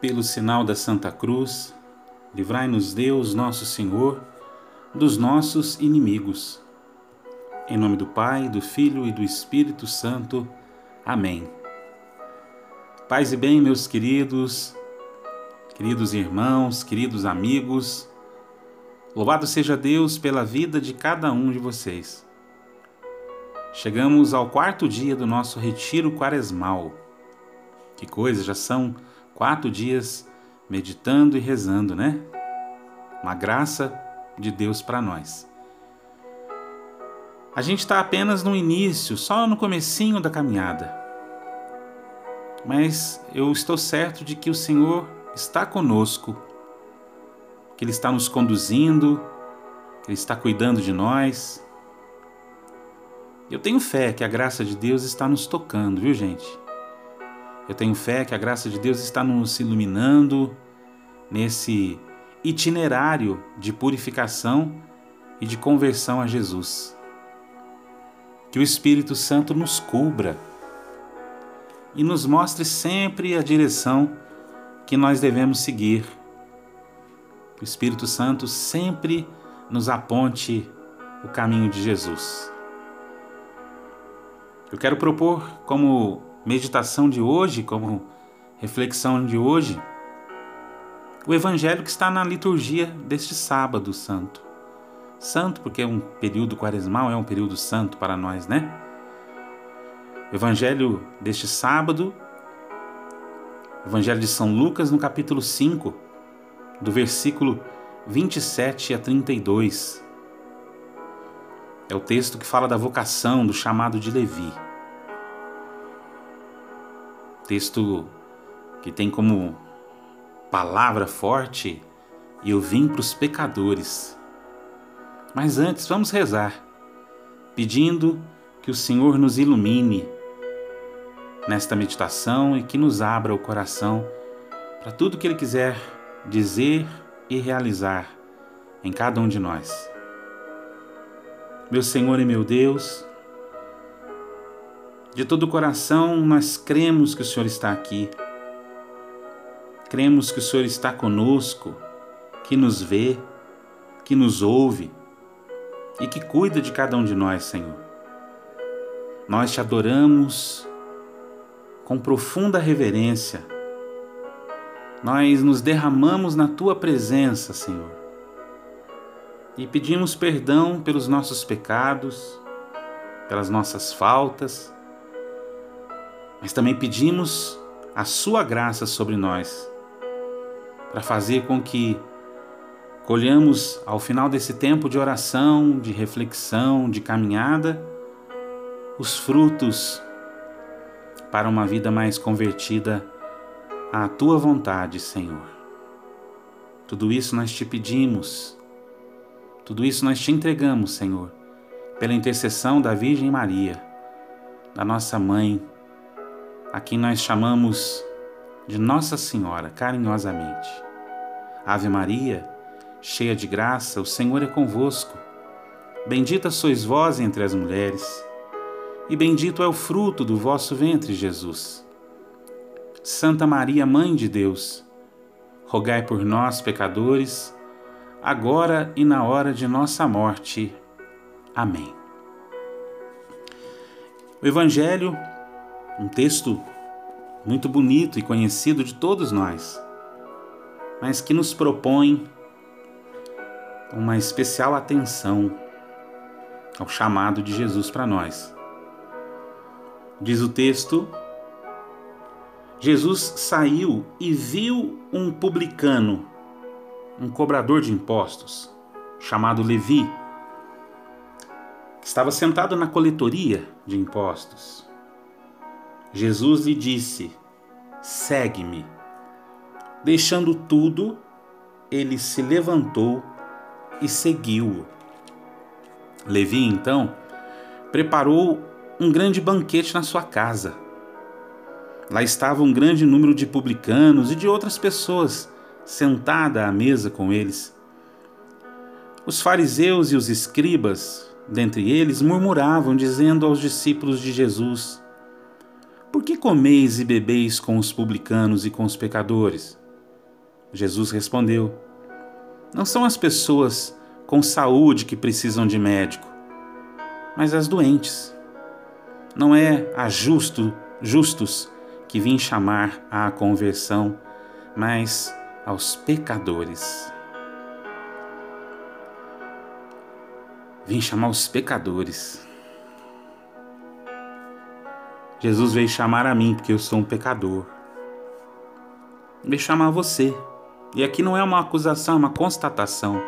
Pelo sinal da Santa Cruz, livrai-nos Deus, nosso Senhor, dos nossos inimigos. Em nome do Pai, do Filho e do Espírito Santo. Amém. Paz e bem, meus queridos, queridos irmãos, queridos amigos, louvado seja Deus pela vida de cada um de vocês. Chegamos ao quarto dia do nosso retiro quaresmal. Que coisa, já são quatro dias meditando e rezando, né? Uma graça de Deus para nós. A gente está apenas no início, só no comecinho da caminhada. Mas eu estou certo de que o Senhor está conosco, que Ele está nos conduzindo, que Ele está cuidando de nós. Eu tenho fé que a graça de Deus está nos tocando, viu, gente? Eu tenho fé que a graça de Deus está nos iluminando nesse itinerário de purificação e de conversão a Jesus. Que o Espírito Santo nos cubra e nos mostre sempre a direção que nós devemos seguir. O Espírito Santo sempre nos aponte o caminho de Jesus. Eu quero propor como meditação de hoje, como reflexão de hoje, o evangelho que está na liturgia deste sábado santo. Santo porque é um período quaresmal, é um período santo para nós, né? Evangelho deste sábado, Evangelho de São Lucas, no capítulo 5, do versículo 27 a 32. É o texto que fala da vocação, do chamado de Levi. Texto que tem como palavra forte: Eu vim para os pecadores. Mas antes, vamos rezar, pedindo que o Senhor nos ilumine nesta meditação e que nos abra o coração para tudo que Ele quiser dizer e realizar em cada um de nós. Meu Senhor e meu Deus, de todo o coração nós cremos que o Senhor está aqui. Cremos que o Senhor está conosco, que nos vê, que nos ouve e que cuida de cada um de nós, Senhor. Nós te adoramos com profunda reverência. Nós nos derramamos na tua presença, Senhor, e pedimos perdão pelos nossos pecados, pelas nossas faltas, mas também pedimos a sua graça sobre nós, para fazer com que colhamos ao final desse tempo de oração, de reflexão, de caminhada, os frutos para uma vida mais convertida à tua vontade, Senhor. Tudo isso nós te pedimos, tudo isso nós te entregamos, Senhor, pela intercessão da Virgem Maria, da nossa mãe, a quem nós chamamos de Nossa Senhora carinhosamente. Ave Maria, cheia de graça, o Senhor é convosco. Bendita sois vós entre as mulheres e bendito é o fruto do vosso ventre, Jesus. Santa Maria, Mãe de Deus, rogai por nós, pecadores, agora e na hora de nossa morte. Amém. O Evangelho, um texto muito bonito e conhecido de todos nós, mas que nos propõe uma especial atenção ao chamado de Jesus para nós. Diz o texto: Jesus saiu e viu um publicano, um cobrador de impostos, chamado Levi, que estava sentado na coletoria de impostos. Jesus lhe disse: Segue-me. Deixando tudo, ele se levantou e seguiu-o. Levi, então, preparou um grande banquete na sua casa. Lá estava um grande número de publicanos e de outras pessoas sentada à mesa com eles. Os fariseus e os escribas, dentre eles, murmuravam, dizendo aos discípulos de Jesus: Por que comeis e bebeis com os publicanos e com os pecadores? Jesus respondeu: Não são as pessoas com saúde que precisam de médico, mas as doentes. Não é a justo, justos que vim chamar à conversão, mas aos pecadores. Vim chamar os pecadores. Jesus veio chamar a mim porque eu sou um pecador. Veio chamar você. E aqui não é uma acusação, é uma constatação.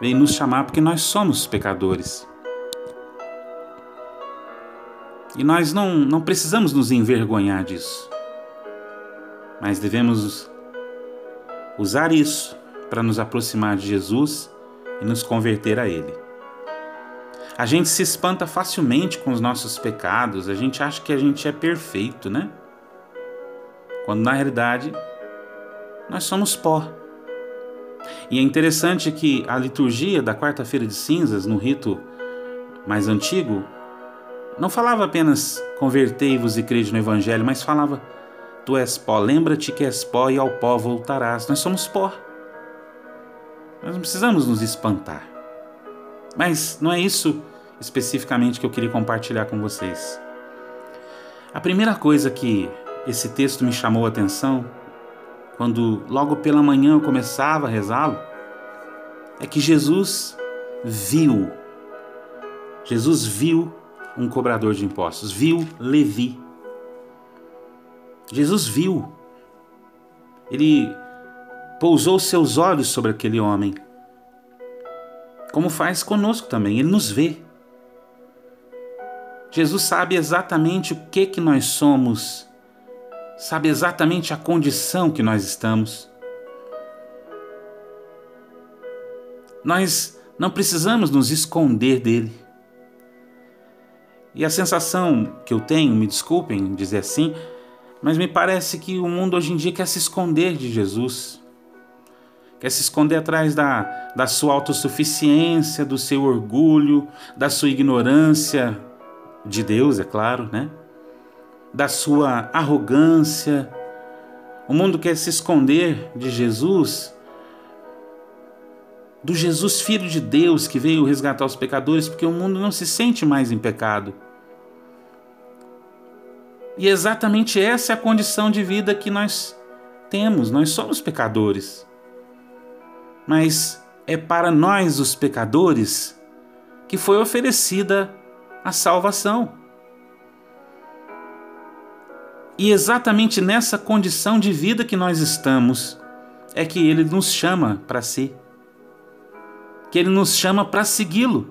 Veio nos chamar porque nós somos pecadores. E nós não, não precisamos nos envergonhar disso. Mas devemos usar isso para nos aproximar de Jesus e nos converter a Ele. A gente se espanta facilmente com os nossos pecados, a gente acha que a gente é perfeito, né? Quando na realidade nós somos pó. E é interessante que a liturgia da quarta-feira de cinzas, no rito mais antigo, não falava apenas convertei-vos e crede no Evangelho, mas falava tu és pó, lembra-te que és pó e ao pó voltarás. Nós somos pó. Nós não precisamos nos espantar. Mas não é isso especificamente que eu queria compartilhar com vocês. A primeira coisa que esse texto me chamou a atenção, quando logo pela manhã eu começava a rezá-lo, é que Jesus viu. Jesus viu um cobrador de impostos, viu Levi. Jesus viu. Ele pousou seus olhos sobre aquele homem. Como faz conosco também, ele nos vê. Jesus sabe exatamente o que que nós somos, sabe exatamente a condição que nós estamos. Nós não precisamos nos esconder dele. E a sensação que eu tenho, me desculpem dizer assim, mas me parece que o mundo hoje em dia quer se esconder de Jesus. Quer se esconder atrás da, da sua autossuficiência, do seu orgulho, da sua ignorância de Deus, é claro, né? Da sua arrogância. O mundo quer se esconder de Jesus, do Jesus Filho de Deus que veio resgatar os pecadores, porque o mundo não se sente mais em pecado. E exatamente essa é a condição de vida que nós temos, nós somos pecadores. Mas é para nós, os pecadores, que foi oferecida a salvação. E exatamente nessa condição de vida que nós estamos, é que Ele nos chama para si, que Ele nos chama para segui-lo.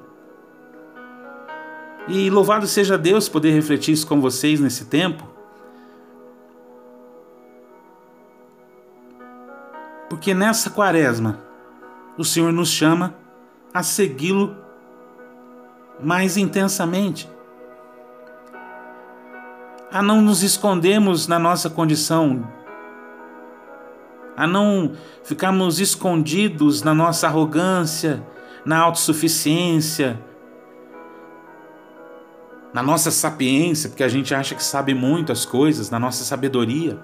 E louvado seja Deus poder refletir isso com vocês nesse tempo. Porque nessa quaresma, o Senhor nos chama a segui-lo mais intensamente. A não nos escondermos na nossa condição, a não ficarmos escondidos na nossa arrogância, na autossuficiência, na nossa sapiência, porque a gente acha que sabe muito as coisas, na nossa sabedoria.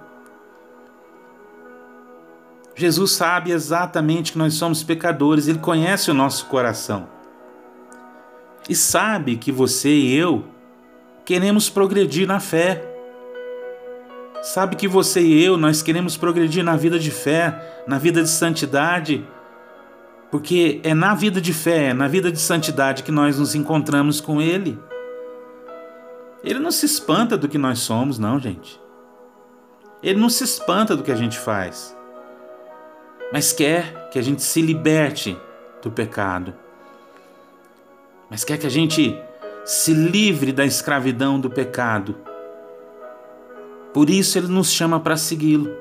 Jesus sabe exatamente que nós somos pecadores, ele conhece o nosso coração. E sabe que você e eu queremos progredir na fé. Sabe que você e eu nós queremos progredir na vida de fé, na vida de santidade, porque é na vida de fé, é na vida de santidade que nós nos encontramos com ele. Ele não se espanta do que nós somos, não, gente. Ele não se espanta do que a gente faz, mas quer que a gente se liberte do pecado, mas quer que a gente se livre da escravidão do pecado. Por isso ele nos chama para segui-lo,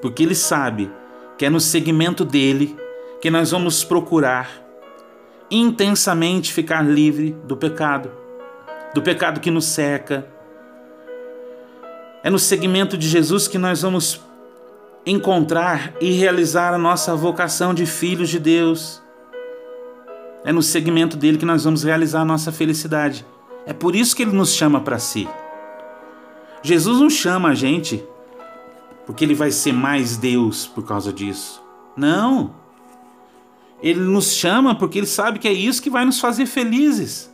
porque ele sabe que é no segmento dele que nós vamos procurar intensamente ficar livre do pecado do pecado que nos cerca. É no segmento de Jesus que nós vamos encontrar e realizar a nossa vocação de filhos de Deus. É no segmento dele que nós vamos realizar a nossa felicidade. É por isso que ele nos chama para si. Jesus não chama a gente porque ele vai ser mais Deus por causa disso. Não. Ele nos chama porque ele sabe que é isso que vai nos fazer felizes.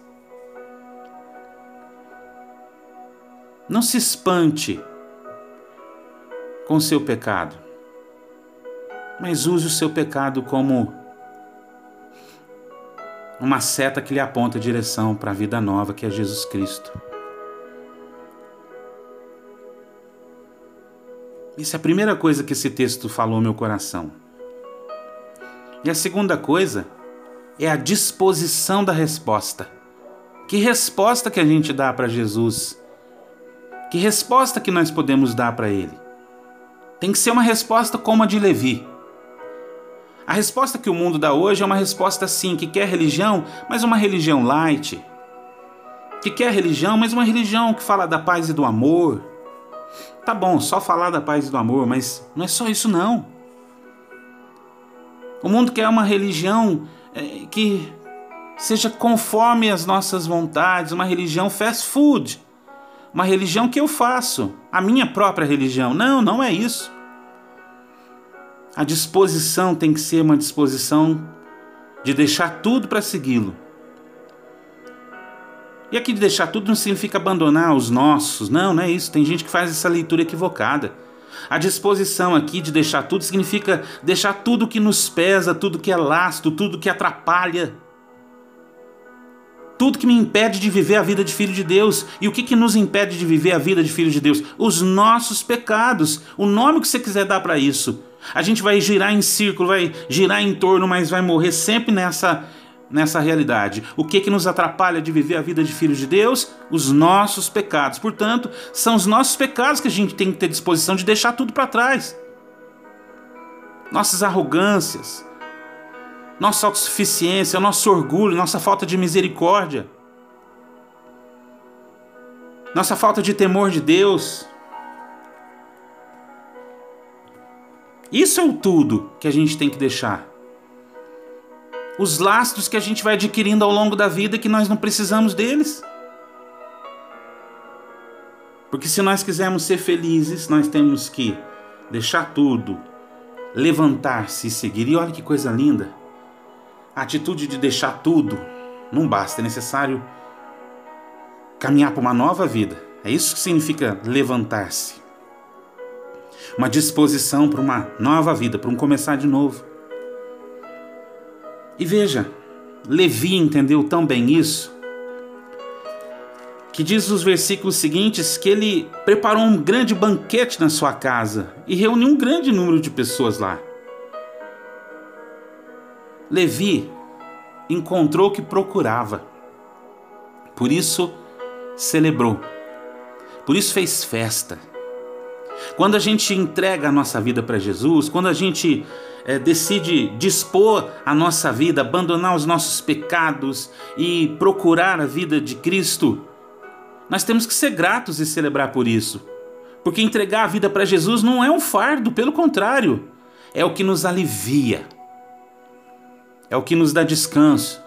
Não se espante com seu pecado, mas use o seu pecado como uma seta que lhe aponta a direção para a vida nova que é Jesus Cristo. Isso é a primeira coisa que esse texto falou ao meu coração. E a segunda coisa é a disposição da resposta. Que resposta que a gente dá para Jesus? Que resposta que nós podemos dar para ele? Tem que ser uma resposta como a de Levi. A resposta que o mundo dá hoje é uma resposta sim, que quer religião, mas uma religião light. Que quer religião, mas uma religião que fala da paz e do amor. Tá bom, só falar da paz e do amor, mas não é só isso não. O mundo quer uma religião é, que seja conforme as nossas vontades, uma religião fast food, uma religião que eu faço, a minha própria religião. Não, não é isso. A disposição tem que ser uma disposição de deixar tudo para segui-lo. E aqui de deixar tudo não significa abandonar os nossos, não, não é isso. Tem gente que faz essa leitura equivocada. A disposição aqui de deixar tudo significa deixar tudo que nos pesa, tudo que é lasto, tudo que atrapalha. Tudo que me impede de viver a vida de filho de Deus. E o que, que nos impede de viver a vida de filho de Deus? Os nossos pecados. O nome que você quiser dar para isso. A gente vai girar em círculo, vai girar em torno, mas vai morrer sempre nessa nessa realidade. O que que nos atrapalha de viver a vida de filhos de Deus? Os nossos pecados. Portanto, são os nossos pecados que a gente tem que ter disposição de deixar tudo para trás. Nossas arrogâncias, nossa autossuficiência, nosso orgulho, nossa falta de misericórdia, nossa falta de temor de Deus, Isso é o tudo que a gente tem que deixar. Os lastros que a gente vai adquirindo ao longo da vida que nós não precisamos deles. Porque se nós quisermos ser felizes, nós temos que deixar tudo, levantar-se e seguir. E olha que coisa linda. A atitude de deixar tudo não basta, é necessário caminhar para uma nova vida. É isso que significa levantar-se uma disposição para uma nova vida, para um começar de novo. E veja, Levi entendeu tão bem isso que diz os versículos seguintes que ele preparou um grande banquete na sua casa e reuniu um grande número de pessoas lá. Levi encontrou o que procurava, por isso celebrou, por isso fez festa quando a gente entrega a nossa vida para Jesus, quando a gente é, decide dispor a nossa vida, abandonar os nossos pecados e procurar a vida de Cristo, nós temos que ser gratos e celebrar por isso. Porque entregar a vida para Jesus não é um fardo, pelo contrário, é o que nos alivia, é o que nos dá descanso.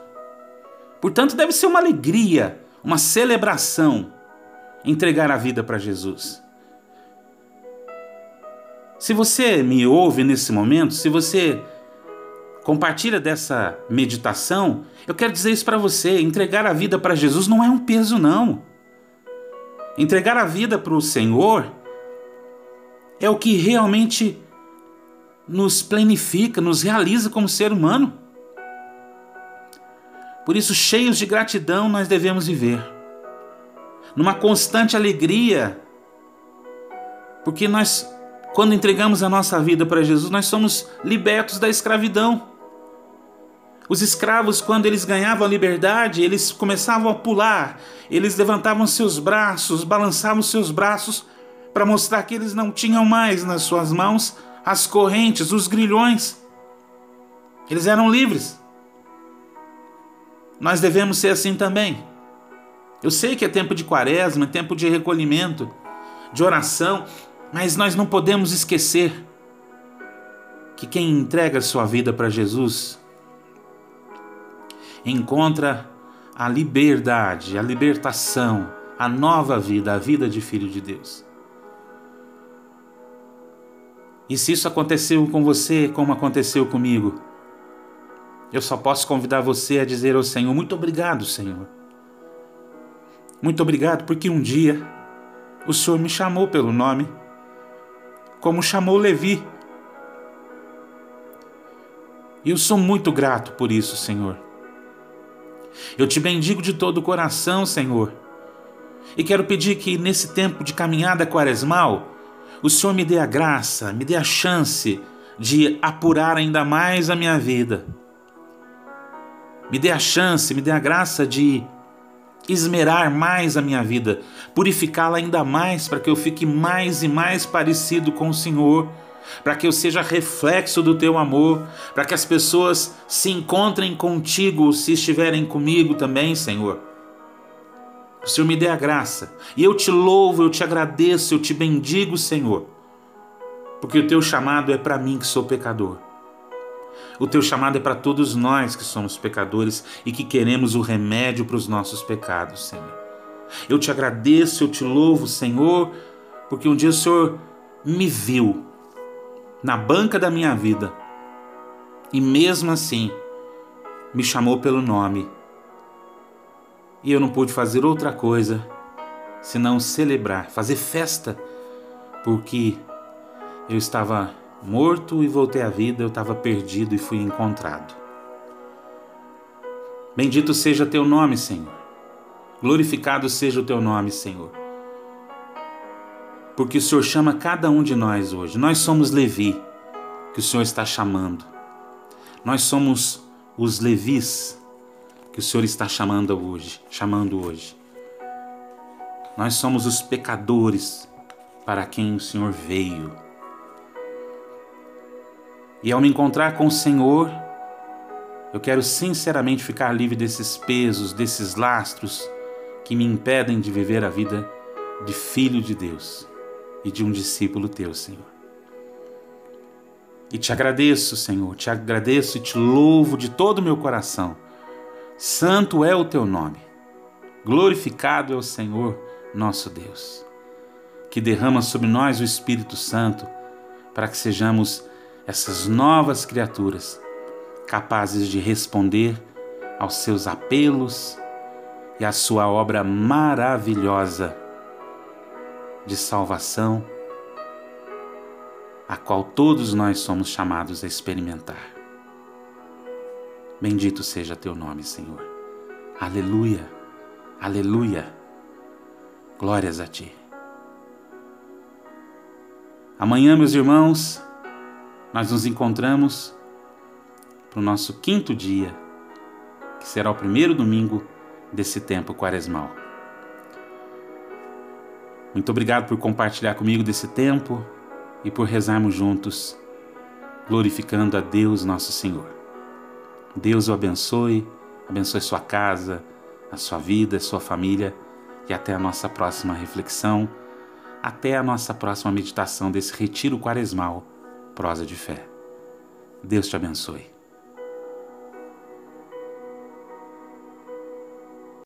Portanto, deve ser uma alegria, uma celebração entregar a vida para Jesus. Se você me ouve nesse momento, se você compartilha dessa meditação, eu quero dizer isso para você: entregar a vida para Jesus não é um peso, não. Entregar a vida para o Senhor é o que realmente nos planifica, nos realiza como ser humano. Por isso, cheios de gratidão, nós devemos viver, numa constante alegria, porque nós quando entregamos a nossa vida para Jesus, nós somos libertos da escravidão. Os escravos, quando eles ganhavam a liberdade, eles começavam a pular, eles levantavam seus braços, balançavam seus braços para mostrar que eles não tinham mais nas suas mãos as correntes, os grilhões. Eles eram livres. Nós devemos ser assim também. Eu sei que é tempo de quaresma, é tempo de recolhimento, de oração, mas nós não podemos esquecer que quem entrega sua vida para Jesus, encontra a liberdade, a libertação, a nova vida, a vida de filho de Deus. E se isso aconteceu com você, como aconteceu comigo, eu só posso convidar você a dizer ao Senhor: Muito obrigado, Senhor. Muito obrigado, porque um dia o Senhor me chamou pelo nome, como chamou Levi. E eu sou muito grato por isso, Senhor. Eu te bendigo de todo o coração, Senhor. E quero pedir que nesse tempo de caminhada quaresmal, o Senhor me dê a graça, me dê a chance de apurar ainda mais a minha vida. Me dê a chance, me dê a graça de esmerar mais a minha vida, purificá-la ainda mais para que eu fique mais e mais parecido com o Senhor, para que eu seja reflexo do teu amor, para que as pessoas se encontrem contigo se estiverem comigo também, Senhor. O Senhor me dê a graça, e eu te louvo, eu te agradeço, eu te bendigo, Senhor, porque o teu chamado é para mim que sou pecador. O teu chamado é para todos nós que somos pecadores e que queremos o remédio para os nossos pecados, Senhor. Eu te agradeço, eu te louvo, Senhor, porque um dia o Senhor me viu na banca da minha vida e mesmo assim me chamou pelo nome. E eu não pude fazer outra coisa senão celebrar, fazer festa, porque eu estava Morto e voltei à vida, eu estava perdido e fui encontrado. Bendito seja teu nome, Senhor. Glorificado seja o teu nome, Senhor. Porque o Senhor chama cada um de nós hoje. Nós somos Levi, que o Senhor está chamando. Nós somos os Levis, que o Senhor está chamando hoje, chamando hoje. Nós somos os pecadores para quem o Senhor veio. E ao me encontrar com o Senhor, eu quero sinceramente ficar livre desses pesos, desses lastros que me impedem de viver a vida de filho de Deus e de um discípulo teu, Senhor. E te agradeço, Senhor, te agradeço e te louvo de todo o meu coração. Santo é o teu nome, glorificado é o Senhor, nosso Deus, que derrama sobre nós o Espírito Santo para que sejamos essas novas criaturas capazes de responder aos seus apelos e à sua obra maravilhosa de salvação, a qual todos nós somos chamados a experimentar. Bendito seja teu nome, Senhor. Aleluia, aleluia. Glórias a ti. Amanhã, meus irmãos, nós nos encontramos para o nosso quinto dia, que será o primeiro domingo desse tempo quaresmal. Muito obrigado por compartilhar comigo desse tempo e por rezarmos juntos, glorificando a Deus nosso Senhor. Deus o abençoe, abençoe sua casa, a sua vida, a sua família e até a nossa próxima reflexão, até a nossa próxima meditação desse retiro quaresmal prosa de fé. Deus te abençoe.